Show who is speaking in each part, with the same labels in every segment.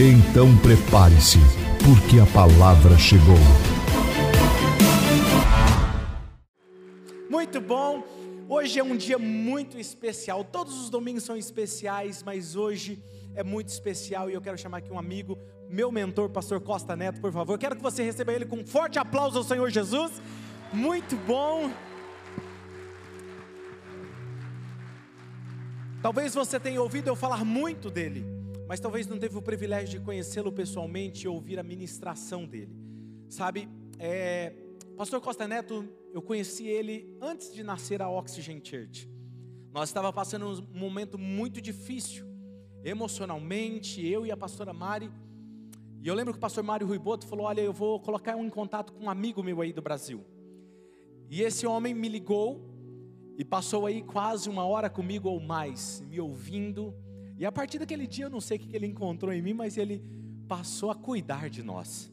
Speaker 1: Então prepare-se, porque a palavra chegou.
Speaker 2: Muito bom. Hoje é um dia muito especial. Todos os domingos são especiais, mas hoje é muito especial e eu quero chamar aqui um amigo, meu mentor, pastor Costa Neto, por favor. Eu quero que você receba ele com um forte aplauso ao Senhor Jesus. Muito bom. Talvez você tenha ouvido eu falar muito dele, mas talvez não teve o privilégio de conhecê-lo pessoalmente e ouvir a ministração dele. Sabe, é, Pastor Costa Neto, eu conheci ele antes de nascer a Oxygen Church. Nós estava passando um momento muito difícil, emocionalmente, eu e a pastora Mari. E eu lembro que o pastor Mário Ruiboto falou: Olha, eu vou colocar um em contato com um amigo meu aí do Brasil. E esse homem me ligou e passou aí quase uma hora comigo ou mais, me ouvindo. E a partir daquele dia, eu não sei o que ele encontrou em mim, mas ele passou a cuidar de nós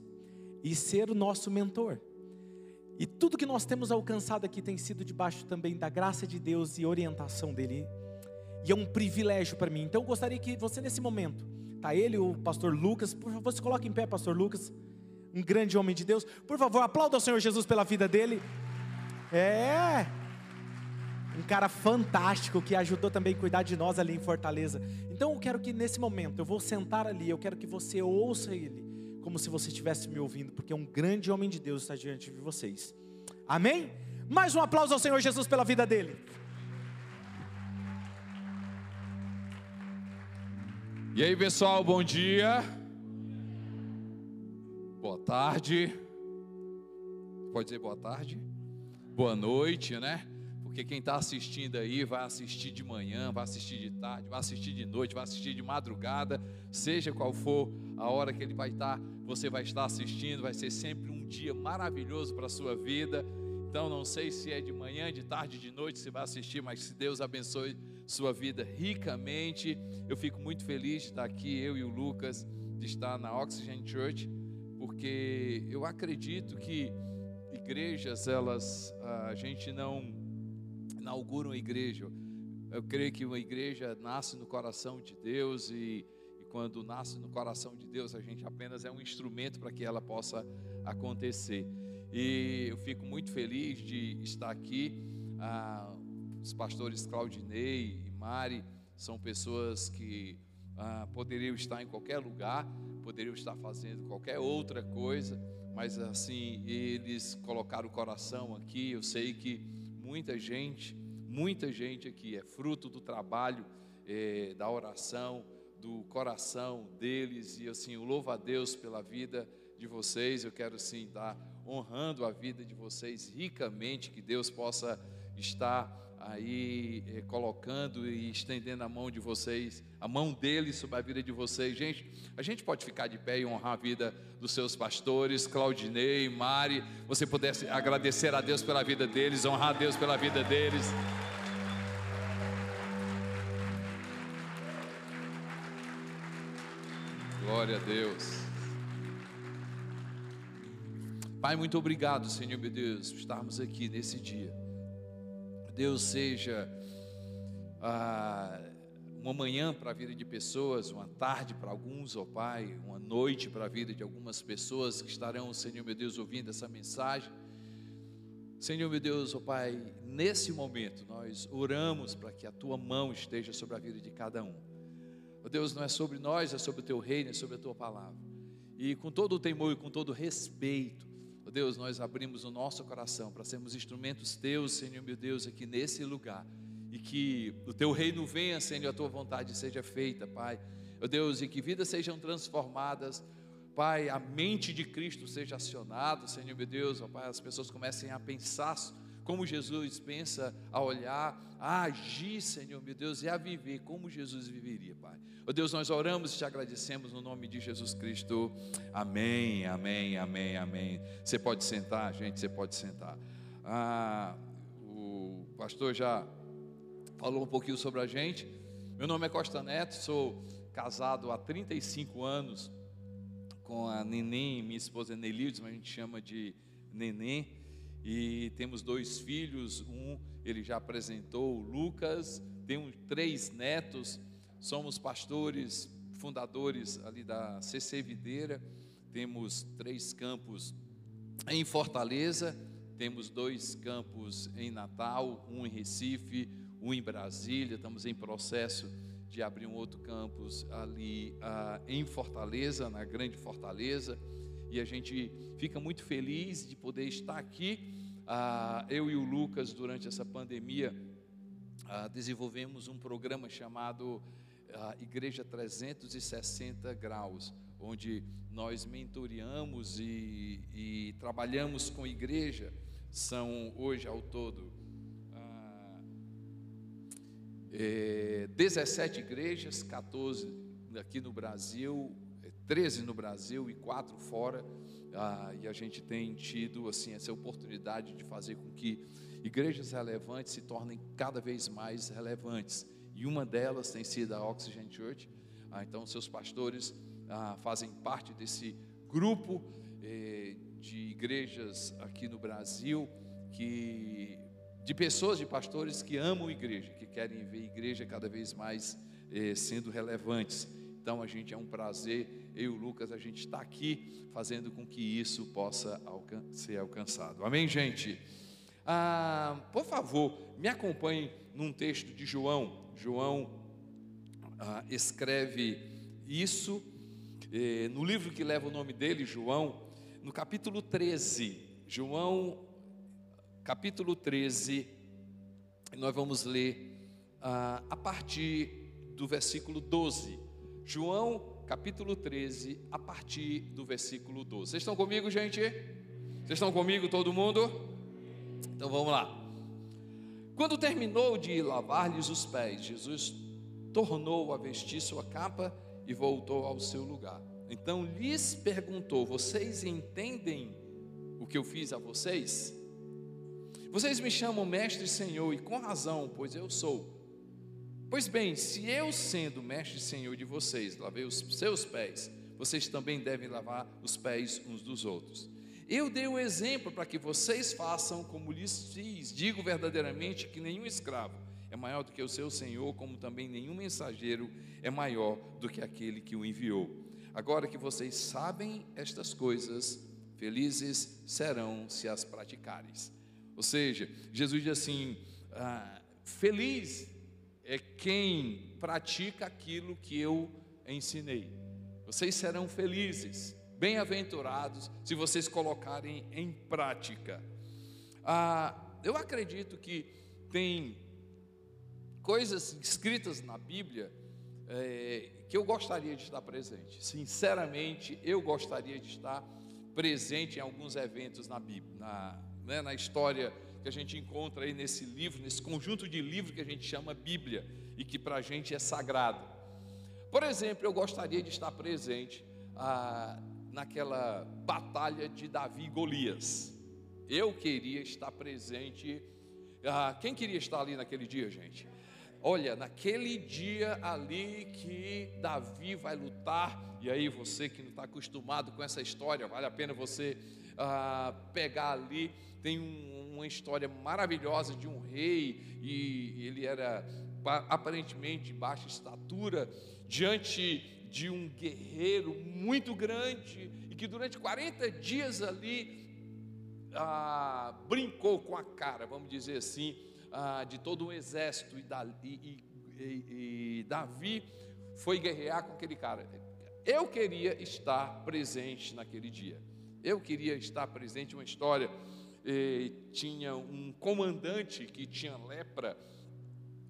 Speaker 2: e ser o nosso mentor. E tudo que nós temos alcançado aqui tem sido debaixo também da graça de Deus e orientação dele. E é um privilégio para mim. Então eu gostaria que você nesse momento, tá ele, o pastor Lucas, por favor, se coloque em pé, pastor Lucas, um grande homem de Deus. Por favor, aplauda o Senhor Jesus pela vida dele. É. Um cara fantástico que ajudou também a cuidar de nós ali em Fortaleza. Então eu quero que nesse momento, eu vou sentar ali, eu quero que você ouça ele como se você estivesse me ouvindo, porque um grande homem de Deus está diante de vocês. Amém? Mais um aplauso ao Senhor Jesus pela vida dele.
Speaker 3: E aí, pessoal, bom dia. Boa tarde. Pode dizer boa tarde? Boa noite, né? Porque quem está assistindo aí vai assistir de manhã, vai assistir de tarde, vai assistir de noite, vai assistir de madrugada, seja qual for a hora que ele vai estar, você vai estar assistindo, vai ser sempre um dia maravilhoso para a sua vida. Então, não sei se é de manhã, de tarde, de noite, você vai assistir, mas se Deus abençoe sua vida ricamente. Eu fico muito feliz de estar aqui, eu e o Lucas, de estar na Oxygen Church, porque eu acredito que igrejas, elas, a gente não inaugura uma igreja. Eu creio que uma igreja nasce no coração de Deus e quando nasce no coração de Deus, a gente apenas é um instrumento para que ela possa acontecer. E eu fico muito feliz de estar aqui. Ah, os pastores Claudinei e Mari são pessoas que ah, poderiam estar em qualquer lugar, poderiam estar fazendo qualquer outra coisa, mas assim, eles colocaram o coração aqui. Eu sei que muita gente, muita gente aqui é fruto do trabalho, eh, da oração, do coração deles e assim, eu louvo a Deus pela vida de vocês. Eu quero sim estar honrando a vida de vocês ricamente, que Deus possa estar aí eh, colocando e estendendo a mão de vocês, a mão dele sobre a vida de vocês. Gente, a gente pode ficar de pé e honrar a vida dos seus pastores, Claudinei, Mari. Você pudesse agradecer a Deus pela vida deles, honrar a Deus pela vida deles. Glória a Deus. Pai, muito obrigado, Senhor meu Deus, por estarmos aqui nesse dia. Deus seja ah, uma manhã para a vida de pessoas, uma tarde para alguns, ó oh Pai, uma noite para a vida de algumas pessoas que estarão, Senhor meu Deus, ouvindo essa mensagem. Senhor meu Deus, ó oh Pai, nesse momento nós oramos para que a tua mão esteja sobre a vida de cada um. Oh Deus, não é sobre nós, é sobre o teu reino, é sobre a tua palavra. E com todo o temor e com todo o respeito, oh Deus, nós abrimos o nosso coração para sermos instrumentos teus, Senhor meu Deus, aqui nesse lugar. E que o teu reino venha, Senhor, a tua vontade seja feita, Pai. Oh Deus, e que vidas sejam transformadas. Pai, a mente de Cristo seja acionada, Senhor meu Deus, oh Pai, as pessoas comecem a pensar como Jesus pensa a olhar, a agir, Senhor meu Deus, e a viver como Jesus viveria, Pai. Ó Deus, nós oramos e te agradecemos no nome de Jesus Cristo. Amém, amém, amém, amém. Você pode sentar, gente, você pode sentar. Ah, o pastor já falou um pouquinho sobre a gente. Meu nome é Costa Neto, sou casado há 35 anos com a Neném, minha esposa Nelildes, mas a gente chama de Neném. E temos dois filhos, um ele já apresentou, o Lucas, temos três netos, somos pastores, fundadores ali da CC Videira, temos três campos em Fortaleza, temos dois campos em Natal, um em Recife, um em Brasília, estamos em processo de abrir um outro campus ali ah, em Fortaleza, na Grande Fortaleza, e a gente fica muito feliz de poder estar aqui. Ah, eu e o Lucas, durante essa pandemia, ah, desenvolvemos um programa chamado Igreja 360 Graus, onde nós mentoreamos e, e trabalhamos com igreja. São hoje ao todo é, 17 igrejas, 14 aqui no Brasil, 13 no Brasil e 4 fora. Ah, e a gente tem tido assim essa oportunidade de fazer com que igrejas relevantes se tornem cada vez mais relevantes. E uma delas tem sido a Oxygen Church. Ah, então, seus pastores ah, fazem parte desse grupo eh, de igrejas aqui no Brasil que de pessoas, de pastores que amam a igreja, que querem ver a igreja cada vez mais eh, sendo relevantes. Então a gente é um prazer, eu e o Lucas, a gente está aqui fazendo com que isso possa alcan ser alcançado. Amém, gente? Ah, por favor, me acompanhe num texto de João. João ah, escreve isso eh, no livro que leva o nome dele, João, no capítulo 13. João capítulo 13, nós vamos ler ah, a partir do versículo 12. João, capítulo 13, a partir do versículo 12. Vocês estão comigo, gente? Vocês estão comigo, todo mundo? Então vamos lá. Quando terminou de lavar-lhes os pés, Jesus tornou a vestir sua capa e voltou ao seu lugar. Então lhes perguntou: Vocês entendem o que eu fiz a vocês? Vocês me chamam mestre e senhor, e com razão, pois eu sou. Pois bem, se eu, sendo mestre e senhor de vocês, lavei os seus pés, vocês também devem lavar os pés uns dos outros. Eu dei o exemplo para que vocês façam como lhes fiz. Digo verdadeiramente que nenhum escravo é maior do que o seu senhor, como também nenhum mensageiro é maior do que aquele que o enviou. Agora que vocês sabem estas coisas, felizes serão se as praticares. Ou seja, Jesus diz assim: ah, feliz é quem pratica aquilo que eu ensinei. Vocês serão felizes, bem-aventurados, se vocês colocarem em prática. Ah, eu acredito que tem coisas escritas na Bíblia é, que eu gostaria de estar presente. Sinceramente, eu gostaria de estar presente em alguns eventos na Bíblia, na, né, na história que a gente encontra aí nesse livro, nesse conjunto de livros que a gente chama Bíblia e que para a gente é sagrado. Por exemplo, eu gostaria de estar presente ah, naquela batalha de Davi e Golias. Eu queria estar presente. Ah, quem queria estar ali naquele dia, gente? Olha, naquele dia ali que Davi vai lutar, e aí você que não está acostumado com essa história, vale a pena você ah, pegar ali tem um, uma história maravilhosa de um rei, e ele era aparentemente de baixa estatura, diante de um guerreiro muito grande, e que durante 40 dias ali ah, brincou com a cara, vamos dizer assim, ah, de todo um exército, e, e, e, e Davi foi guerrear com aquele cara. Eu queria estar presente naquele dia. Eu queria estar presente uma história tinha um comandante que tinha lepra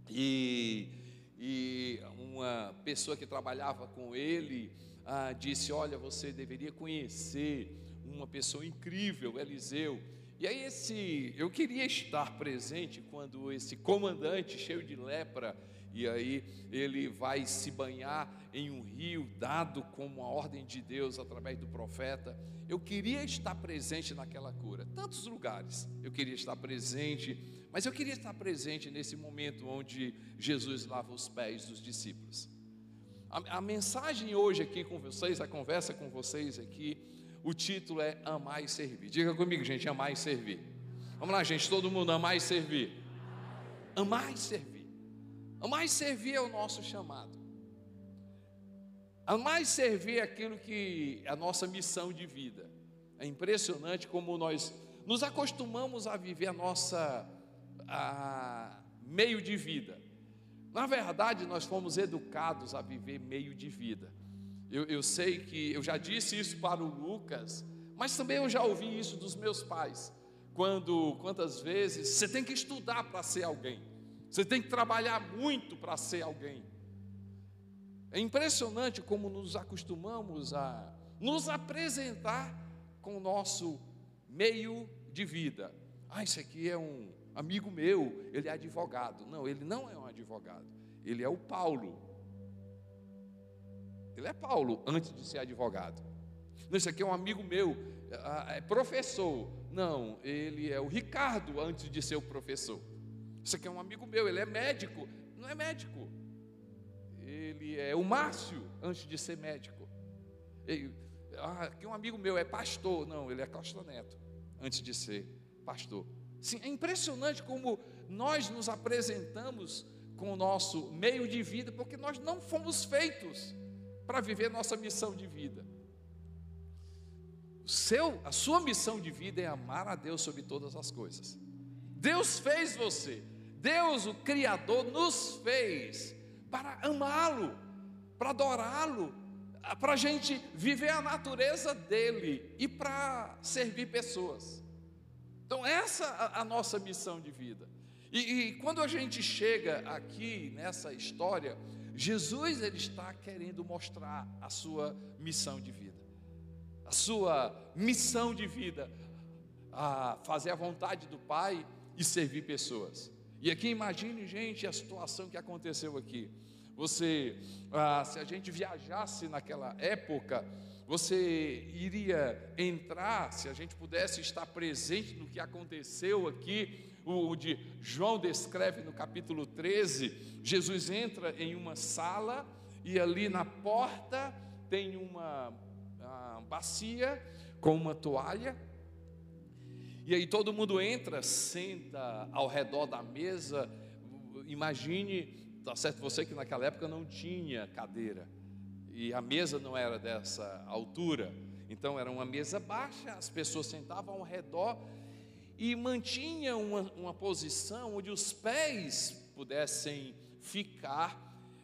Speaker 3: e, e uma pessoa que trabalhava com ele ah, disse: Olha, você deveria conhecer uma pessoa incrível, Eliseu. E aí esse, eu queria estar presente quando esse comandante cheio de lepra e aí ele vai se banhar em um rio dado como a ordem de Deus através do profeta. Eu queria estar presente naquela cura. Tantos lugares eu queria estar presente, mas eu queria estar presente nesse momento onde Jesus lava os pés dos discípulos. A, a mensagem hoje aqui com vocês, a conversa com vocês aqui, o título é Amar e Servir. Diga comigo, gente, amar e servir. Vamos lá, gente, todo mundo amar e servir. Amar e servir. Amar e servir é o nosso chamado. Amar e servir é aquilo que é a nossa missão de vida. É impressionante como nós nos acostumamos a viver a nossa a, meio de vida. Na verdade, nós fomos educados a viver meio de vida. Eu, eu sei que eu já disse isso para o Lucas, mas também eu já ouvi isso dos meus pais. Quando, quantas vezes você tem que estudar para ser alguém. Você tem que trabalhar muito para ser alguém. É impressionante como nos acostumamos a nos apresentar com o nosso meio de vida. Ah, esse aqui é um amigo meu, ele é advogado. Não, ele não é um advogado. Ele é o Paulo. Ele é Paulo antes de ser advogado. Não, esse aqui é um amigo meu, é professor. Não, ele é o Ricardo antes de ser o professor. Isso aqui é um amigo meu, ele é médico. Não é médico. Ele é o Márcio, antes de ser médico. Ele, ah, aqui um amigo meu é pastor. Não, ele é Costa Neto, antes de ser pastor. Sim, é impressionante como nós nos apresentamos com o nosso meio de vida, porque nós não fomos feitos para viver nossa missão de vida. O seu, a sua missão de vida é amar a Deus sobre todas as coisas. Deus fez você, Deus, o Criador, nos fez para amá-lo, para adorá-lo, para a gente viver a natureza dele e para servir pessoas. Então, essa é a nossa missão de vida. E, e, quando a gente chega aqui nessa história, Jesus ele está querendo mostrar a sua missão de vida, a sua missão de vida, a fazer a vontade do Pai e servir pessoas. E aqui imagine, gente, a situação que aconteceu aqui. Você, ah, se a gente viajasse naquela época, você iria entrar, se a gente pudesse estar presente no que aconteceu aqui, o de João descreve no capítulo 13, Jesus entra em uma sala e ali na porta tem uma, uma bacia com uma toalha e aí todo mundo entra, senta ao redor da mesa. Imagine, tá certo você que naquela época não tinha cadeira e a mesa não era dessa altura. Então era uma mesa baixa, as pessoas sentavam ao redor e mantinham uma, uma posição onde os pés pudessem ficar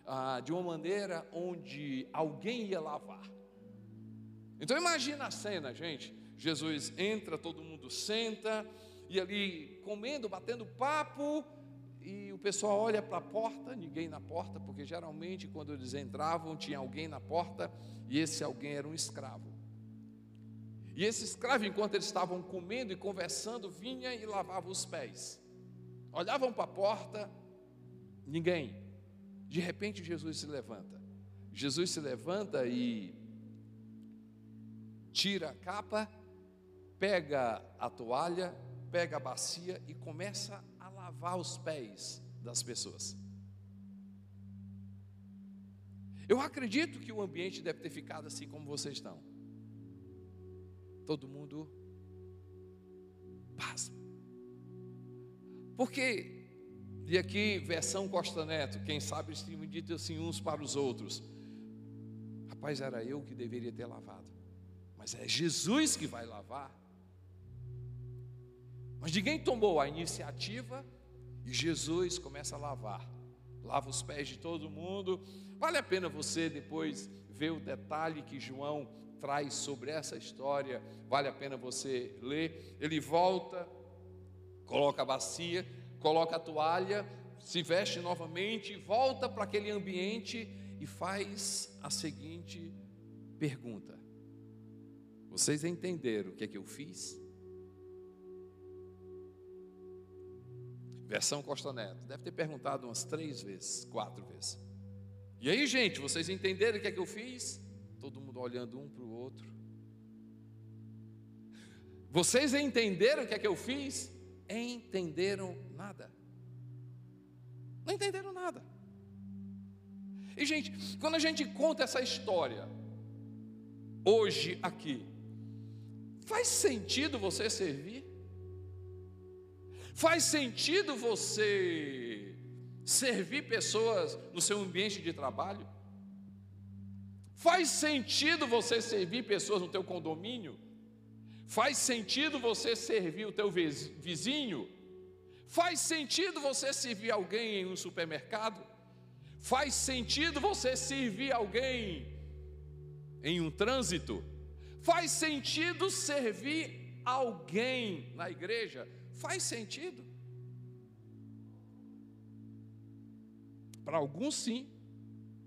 Speaker 3: ah, de uma maneira onde alguém ia lavar. Então imagina a cena, gente. Jesus entra, todo mundo senta, e ali comendo, batendo papo, e o pessoal olha para a porta, ninguém na porta, porque geralmente quando eles entravam tinha alguém na porta, e esse alguém era um escravo. E esse escravo, enquanto eles estavam comendo e conversando, vinha e lavava os pés. Olhavam para a porta, ninguém. De repente Jesus se levanta. Jesus se levanta e tira a capa pega a toalha, pega a bacia e começa a lavar os pés das pessoas. Eu acredito que o ambiente deve ter ficado assim como vocês estão. Todo mundo pasma. Porque, e aqui, versão Costa Neto, quem sabe eles tinham dito assim uns para os outros: Rapaz, era eu que deveria ter lavado, mas é Jesus que vai lavar. Mas ninguém tomou a iniciativa e Jesus começa a lavar. Lava os pés de todo mundo. Vale a pena você depois ver o detalhe que João traz sobre essa história. Vale a pena você ler. Ele volta, coloca a bacia, coloca a toalha, se veste novamente, volta para aquele ambiente e faz a seguinte pergunta: Vocês entenderam o que é que eu fiz? Versão Costa Neto. Deve ter perguntado umas três vezes, quatro vezes. E aí, gente, vocês entenderam o que é que eu fiz? Todo mundo olhando um para o outro. Vocês entenderam o que é que eu fiz? Entenderam nada. Não entenderam nada. E, gente, quando a gente conta essa história, hoje aqui, faz sentido você servir? Faz sentido você servir pessoas no seu ambiente de trabalho? Faz sentido você servir pessoas no teu condomínio? Faz sentido você servir o teu vizinho? Faz sentido você servir alguém em um supermercado? Faz sentido você servir alguém em um trânsito? Faz sentido servir alguém na igreja? Faz sentido? Para alguns sim,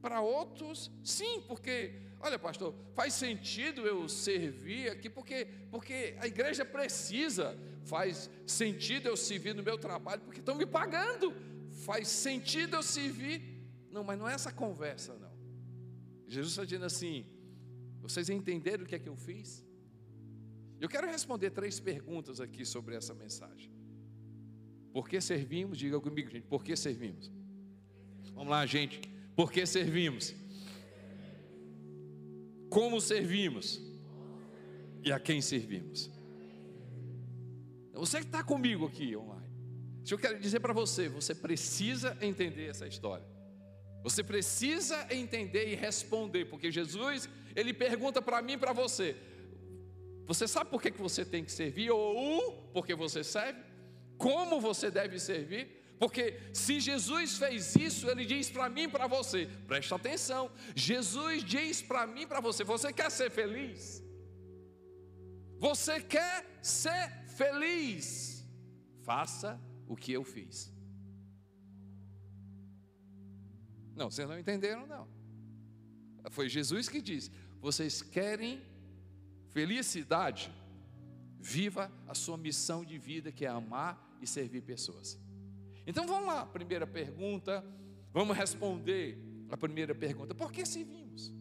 Speaker 3: para outros sim, porque Olha, pastor, faz sentido eu servir aqui porque porque a igreja precisa. Faz sentido eu servir no meu trabalho porque estão me pagando. Faz sentido eu servir. Não, mas não é essa conversa não. Jesus está dizendo assim: vocês entenderam o que é que eu fiz? Eu quero responder três perguntas aqui sobre essa mensagem. Por que servimos? Diga comigo, gente. Por que servimos? Vamos lá, gente. Por que servimos? como servimos e a quem servimos. Você que está comigo aqui online, se eu quero dizer para você, você precisa entender essa história. Você precisa entender e responder, porque Jesus, ele pergunta para mim e para você: Você sabe por que, você tem que servir? Ou porque você serve? Como você deve servir? Porque se Jesus fez isso, ele diz para mim para você, presta atenção. Jesus diz para mim para você: você quer ser feliz? Você quer ser feliz? Faça o que eu fiz. Não, vocês não entenderam, não. Foi Jesus que disse: vocês querem felicidade? Viva a sua missão de vida, que é amar e servir pessoas. Então vamos lá, primeira pergunta, vamos responder a primeira pergunta: por que servimos?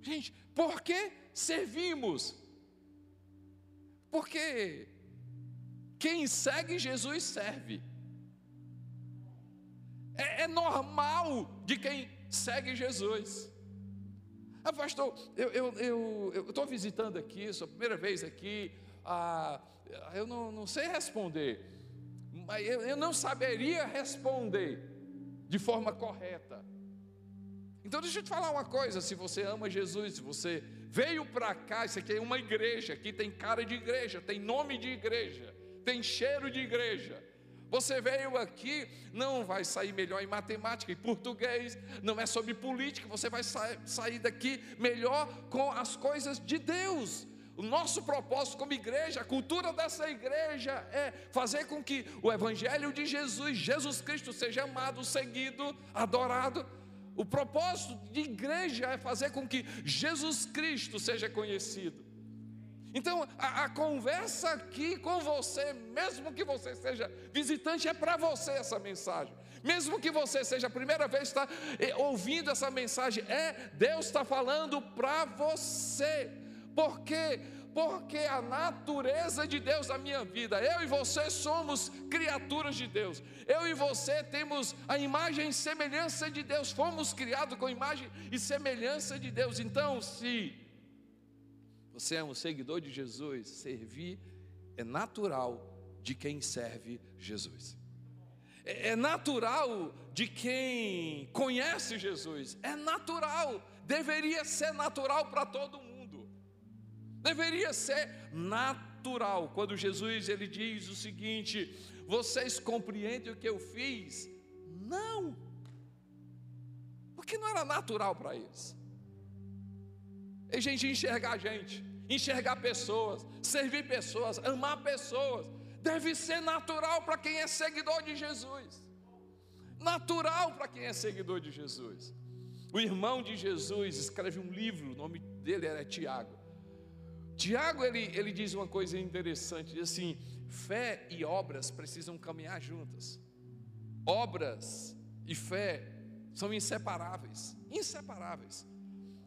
Speaker 3: Gente, por que servimos? Porque quem segue Jesus serve. É, é normal de quem segue Jesus. Ah, pastor, eu estou visitando aqui, sou a primeira vez aqui, ah, eu não, não sei responder eu, eu não saberia responder de forma correta. Então deixa eu te falar uma coisa: se você ama Jesus, se você veio para cá, isso aqui é uma igreja, aqui tem cara de igreja, tem nome de igreja, tem cheiro de igreja. Você veio aqui, não vai sair melhor em matemática, em português, não é sobre política, você vai sair daqui melhor com as coisas de Deus. O nosso propósito como igreja, a cultura dessa igreja é fazer com que o Evangelho de Jesus, Jesus Cristo, seja amado, seguido, adorado. O propósito de igreja é fazer com que Jesus Cristo seja conhecido. Então, a, a conversa aqui com você, mesmo que você seja visitante, é para você essa mensagem. Mesmo que você seja a primeira vez está eh, ouvindo essa mensagem, é Deus está falando para você. Por quê? Porque a natureza de Deus na minha vida, eu e você somos criaturas de Deus, eu e você temos a imagem e semelhança de Deus, fomos criados com imagem e semelhança de Deus. Então, se você é um seguidor de Jesus, servir é natural de quem serve Jesus. É, é natural de quem conhece Jesus, é natural, deveria ser natural para todo mundo. Deveria ser natural. Quando Jesus ele diz o seguinte: "Vocês compreendem o que eu fiz?" Não. Porque não era natural para eles. E gente enxergar gente, enxergar pessoas, servir pessoas, amar pessoas, deve ser natural para quem é seguidor de Jesus. Natural para quem é seguidor de Jesus. O irmão de Jesus escreve um livro, o nome dele era Tiago. Tiago ele, ele diz uma coisa interessante, diz assim: fé e obras precisam caminhar juntas. obras e fé são inseparáveis inseparáveis.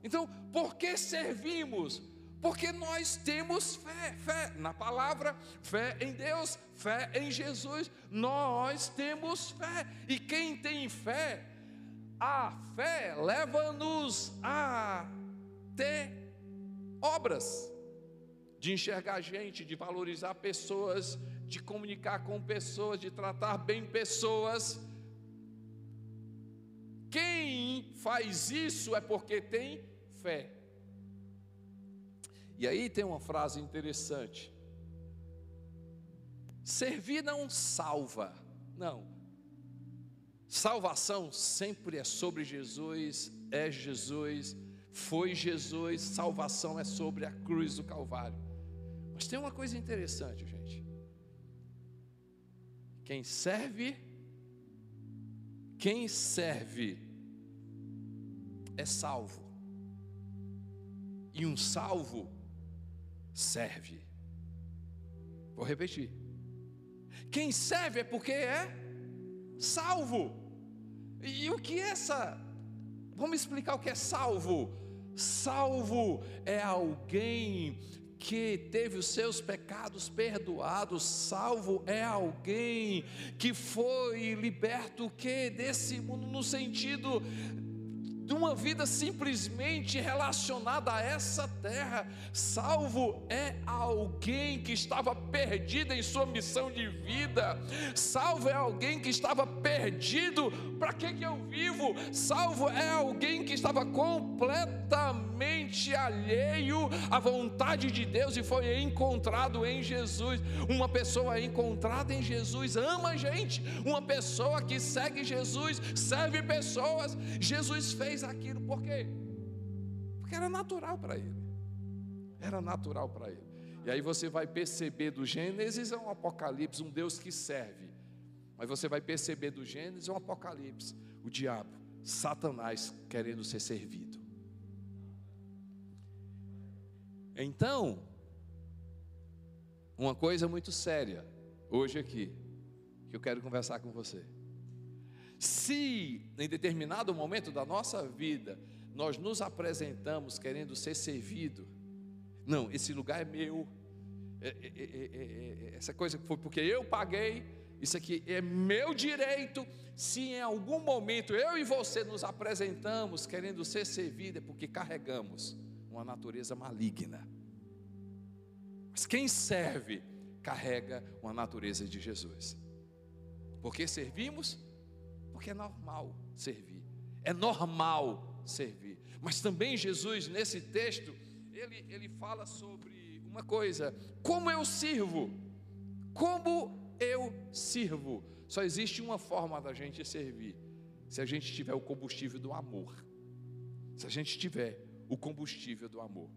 Speaker 3: Então, por que servimos? Porque nós temos fé, fé na palavra, fé em Deus, fé em Jesus. Nós temos fé. E quem tem fé, a fé leva-nos a ter obras, de enxergar gente, de valorizar pessoas, de comunicar com pessoas, de tratar bem pessoas. Quem faz isso é porque tem fé. E aí tem uma frase interessante. Servir não salva, não. Salvação sempre é sobre Jesus, é Jesus, foi Jesus, salvação é sobre a cruz do Calvário. Mas tem uma coisa interessante, gente. Quem serve, quem serve é salvo. E um salvo serve. Vou repetir. Quem serve é porque é salvo. E o que é essa? Vamos explicar o que é salvo. Salvo é alguém que teve os seus pecados perdoados, salvo é alguém que foi liberto que desse mundo no sentido de uma vida simplesmente relacionada a essa terra. Salvo é alguém que estava perdido em sua missão de vida. Salvo é alguém que estava perdido. Para que, que eu vivo? Salvo é alguém que estava completamente alheio à vontade de Deus e foi encontrado em Jesus. Uma pessoa encontrada em Jesus ama gente. Uma pessoa que segue Jesus serve pessoas. Jesus fez aquilo, por quê? Porque era natural para ele. Era natural para ele. E aí você vai perceber do Gênesis um Apocalipse, um Deus que serve. Mas você vai perceber do Gênesis um Apocalipse, o diabo, Satanás querendo ser servido. Então, uma coisa muito séria, hoje aqui, que eu quero conversar com você. Se em determinado momento da nossa vida nós nos apresentamos querendo ser servido, não, esse lugar é meu, é, é, é, essa coisa foi porque eu paguei, isso aqui é meu direito. Se em algum momento eu e você nos apresentamos querendo ser servido, é porque carregamos uma natureza maligna. Mas quem serve carrega uma natureza de Jesus. Porque servimos porque é normal servir. É normal servir. Mas também Jesus, nesse texto, ele, ele fala sobre uma coisa: como eu sirvo? Como eu sirvo? Só existe uma forma da gente servir: se a gente tiver o combustível do amor. Se a gente tiver o combustível do amor.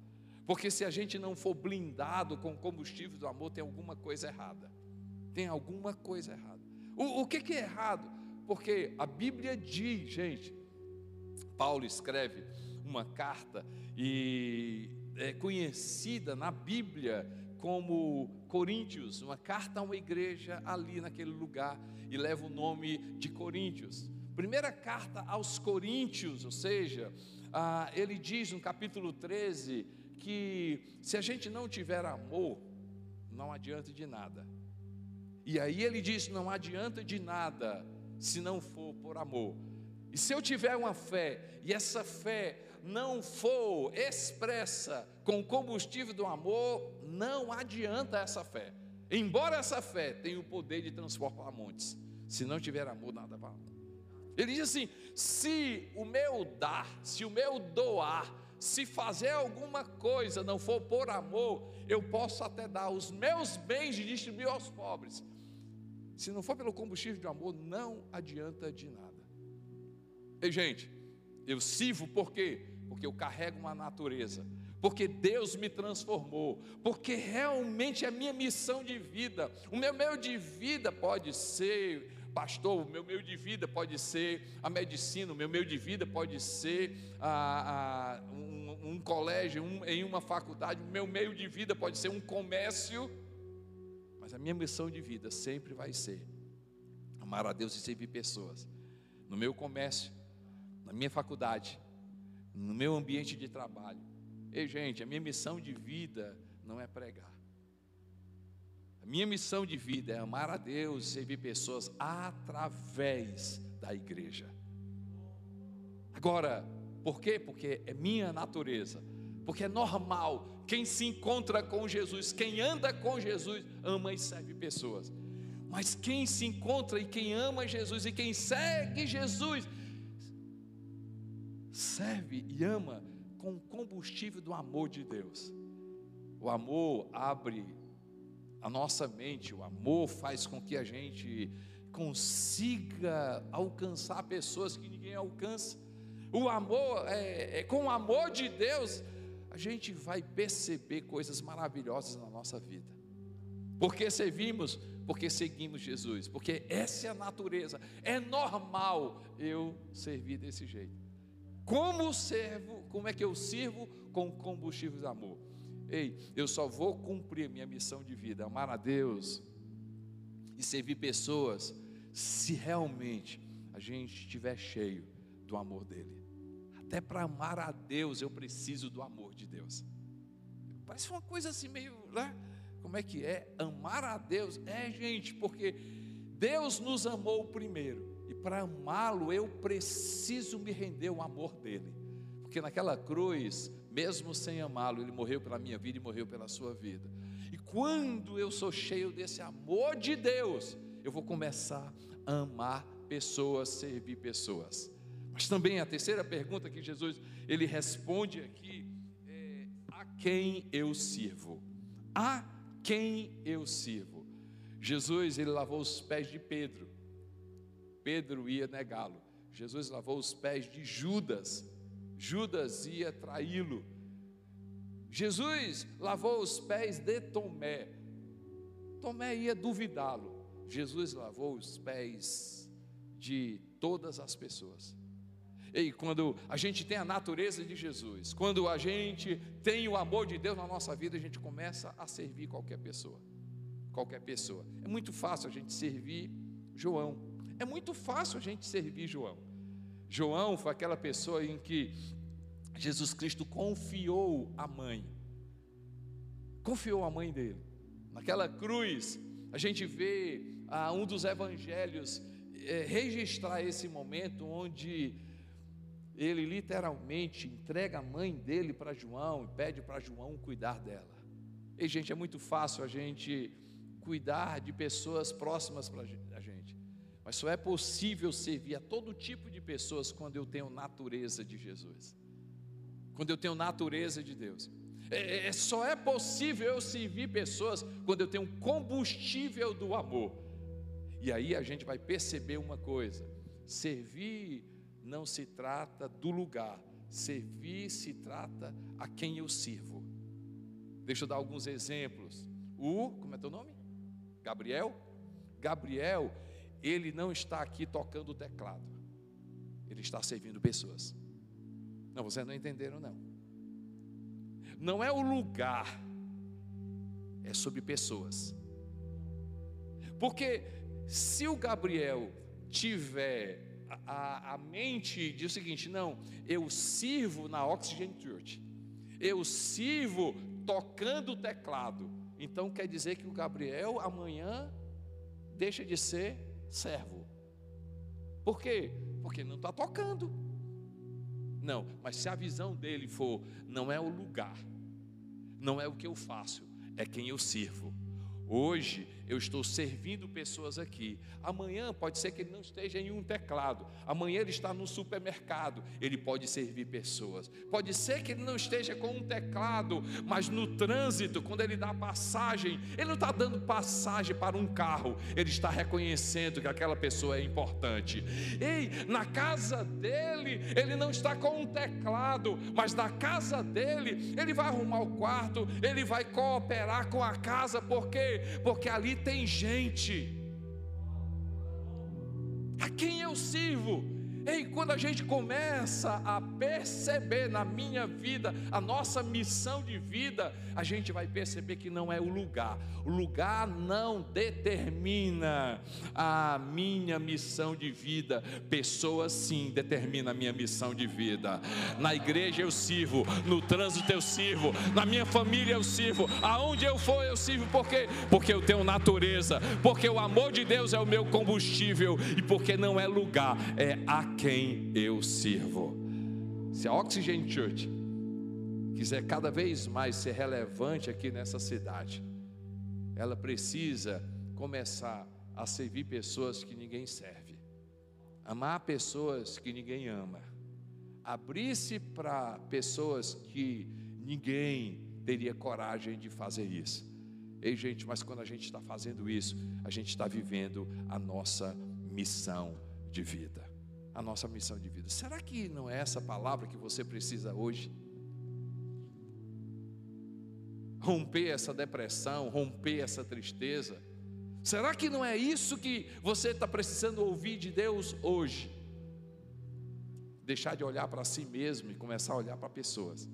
Speaker 3: Porque se a gente não for blindado com o combustível do amor, tem alguma coisa errada. Tem alguma coisa errada. O, o que, que é errado? Porque a Bíblia diz, gente, Paulo escreve uma carta e é conhecida na Bíblia como Coríntios, uma carta a uma igreja ali naquele lugar e leva o nome de Coríntios. Primeira carta aos Coríntios, ou seja, ah, ele diz no capítulo 13 que se a gente não tiver amor, não adianta de nada. E aí ele diz: não adianta de nada se não for por amor. E se eu tiver uma fé e essa fé não for expressa com o combustível do amor, não adianta essa fé. Embora essa fé tenha o poder de transformar montes, se não tiver amor, nada. Ele diz assim: se o meu dar, se o meu doar, se fazer alguma coisa não for por amor, eu posso até dar os meus bens e distribuir aos pobres. Se não for pelo combustível de amor, não adianta de nada. Ei, gente, eu sirvo por quê? Porque eu carrego uma natureza, porque Deus me transformou, porque realmente é a minha missão de vida. O meu meio de vida pode ser pastor, o meu meio de vida pode ser a medicina, o meu meio de vida pode ser a, a, um, um, colégio, um, em uma faculdade, o meu meio de vida pode ser um comércio mas a minha missão de vida sempre vai ser Amar a Deus e servir pessoas. No meu comércio, na minha faculdade, no meu ambiente de trabalho. Ei, gente, a minha missão de vida não é pregar. A minha missão de vida é amar a Deus e servir pessoas através da igreja. Agora, por quê? Porque é minha natureza. Porque é normal. Quem se encontra com Jesus, quem anda com Jesus, ama e serve pessoas. Mas quem se encontra e quem ama Jesus e quem segue Jesus, serve e ama com o combustível do amor de Deus. O amor abre a nossa mente, o amor faz com que a gente consiga alcançar pessoas que ninguém alcança. O amor, é, é, com o amor de Deus, a gente vai perceber coisas maravilhosas na nossa vida. Porque servimos, porque seguimos Jesus, porque essa é a natureza, é normal eu servir desse jeito. Como servo, como é que eu sirvo com combustível de amor? Ei, eu só vou cumprir minha missão de vida, amar a Deus e servir pessoas, se realmente a gente estiver cheio do amor dele. Até para amar a Deus eu preciso do amor de Deus. Parece uma coisa assim meio, né? Como é que é? Amar a Deus? É, gente, porque Deus nos amou primeiro. E para amá-lo eu preciso me render ao amor dele. Porque naquela cruz mesmo sem amá-lo, ele morreu pela minha vida e morreu pela sua vida. E quando eu sou cheio desse amor de Deus, eu vou começar a amar pessoas, servir pessoas. Mas também a terceira pergunta que Jesus ele responde aqui é a quem eu sirvo? A quem eu sirvo? Jesus ele lavou os pés de Pedro. Pedro ia negá-lo. Jesus lavou os pés de Judas. Judas ia traí-lo. Jesus lavou os pés de Tomé. Tomé ia duvidá-lo. Jesus lavou os pés de todas as pessoas. E quando a gente tem a natureza de Jesus, quando a gente tem o amor de Deus na nossa vida, a gente começa a servir qualquer pessoa. Qualquer pessoa. É muito fácil a gente servir João. É muito fácil a gente servir João. João foi aquela pessoa em que Jesus Cristo confiou a mãe. Confiou a mãe dele. Naquela cruz, a gente vê ah, um dos evangelhos é, registrar esse momento onde ele literalmente entrega a mãe dele para João e pede para João cuidar dela. E, gente, é muito fácil a gente cuidar de pessoas próximas para a gente. Mas só é possível servir a todo tipo de pessoas quando eu tenho natureza de Jesus. Quando eu tenho natureza de Deus. É, é, é, só é possível eu servir pessoas quando eu tenho combustível do amor. E aí a gente vai perceber uma coisa: servir não se trata do lugar, servir se trata a quem eu sirvo. Deixa eu dar alguns exemplos. O, como é teu nome? Gabriel? Gabriel, ele não está aqui tocando o teclado, ele está servindo pessoas. Não, vocês não entenderam, não. Não é o lugar, é sobre pessoas. Porque se o Gabriel tiver a, a, mente de o seguinte: não, eu sirvo na Oxygen Church, eu sirvo tocando o teclado, então quer dizer que o Gabriel amanhã deixa de ser servo. Por quê? Porque não está tocando. Não, mas se a visão dele for, não é o lugar, não é o que eu faço, é quem eu sirvo. Hoje eu estou servindo pessoas aqui. Amanhã pode ser que ele não esteja em um teclado. Amanhã ele está no supermercado. Ele pode servir pessoas. Pode ser que ele não esteja com um teclado, mas no trânsito, quando ele dá passagem, ele não está dando passagem para um carro. Ele está reconhecendo que aquela pessoa é importante. Ei, na casa dele, ele não está com um teclado, mas na casa dele, ele vai arrumar o quarto, ele vai cooperar com a casa, por quê? Porque ali tem gente. A quem eu sirvo? Ei, quando a gente começa a perceber na minha vida a nossa missão de vida, a gente vai perceber que não é o lugar. O lugar não determina a minha missão de vida. Pessoas sim determinam a minha missão de vida. Na igreja eu sirvo, no trânsito eu sirvo, na minha família eu sirvo, aonde eu for eu sirvo, por quê? Porque eu tenho natureza, porque o amor de Deus é o meu combustível e porque não é lugar, é a quem eu sirvo. Se a Oxygen Church quiser cada vez mais ser relevante aqui nessa cidade, ela precisa começar a servir pessoas que ninguém serve, amar pessoas que ninguém ama, abrir-se para pessoas que ninguém teria coragem de fazer isso. Ei, gente, mas quando a gente está fazendo isso, a gente está vivendo a nossa missão de vida a nossa missão de vida. Será que não é essa palavra que você precisa hoje? Romper essa depressão, romper essa tristeza. Será que não é isso que você está precisando ouvir de Deus hoje? Deixar de olhar para si mesmo e começar a olhar para pessoas.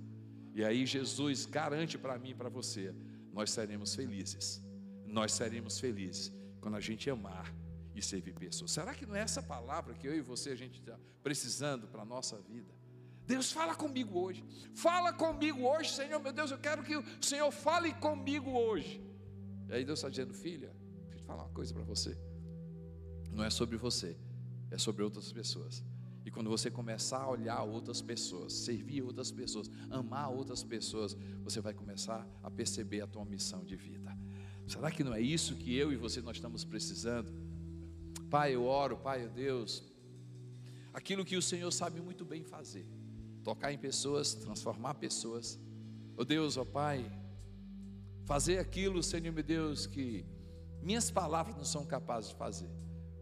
Speaker 3: E aí Jesus garante para mim e para você: nós seremos felizes. Nós seremos felizes quando a gente amar e servir pessoas. Será que não é essa palavra que eu e você a gente está precisando para a nossa vida? Deus fala comigo hoje. Fala comigo hoje, Senhor, meu Deus, eu quero que o Senhor fale comigo hoje. E aí Deus está dizendo, filha, deixa eu te falar uma coisa para você. Não é sobre você, é sobre outras pessoas. E quando você começar a olhar outras pessoas, servir outras pessoas, amar outras pessoas, você vai começar a perceber a tua missão de vida. Será que não é isso que eu e você nós estamos precisando? Pai, eu oro, Pai, oh Deus, aquilo que o Senhor sabe muito bem fazer, tocar em pessoas, transformar pessoas, ó oh Deus, ó oh Pai, fazer aquilo, Senhor meu Deus, que minhas palavras não são capazes de fazer,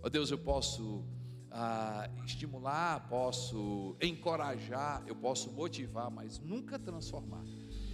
Speaker 3: ó Deus, eu posso ah, estimular, posso encorajar, eu posso motivar, mas nunca transformar.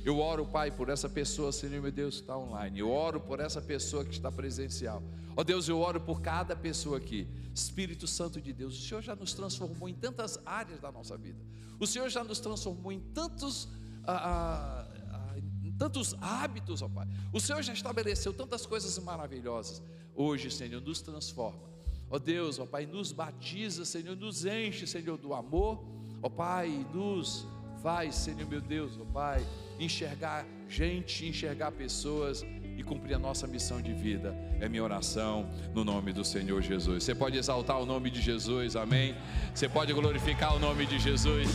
Speaker 3: Eu oro, Pai, por essa pessoa, Senhor meu Deus, que está online. Eu oro por essa pessoa que está presencial. Ó oh, Deus, eu oro por cada pessoa aqui. Espírito Santo de Deus, o Senhor já nos transformou em tantas áreas da nossa vida. O Senhor já nos transformou em tantos. Ah, ah, em tantos hábitos, ó Pai. O Senhor já estabeleceu tantas coisas maravilhosas. Hoje, Senhor, nos transforma. Ó Deus, ó Pai, nos batiza, Senhor, nos enche, Senhor, do amor. Ó Pai, nos faz, Senhor meu Deus, ó Pai, enxergar gente, enxergar pessoas e cumprir a nossa missão de vida. É minha oração no nome do Senhor Jesus. Você pode exaltar o nome de Jesus, amém? Você pode glorificar o nome de Jesus.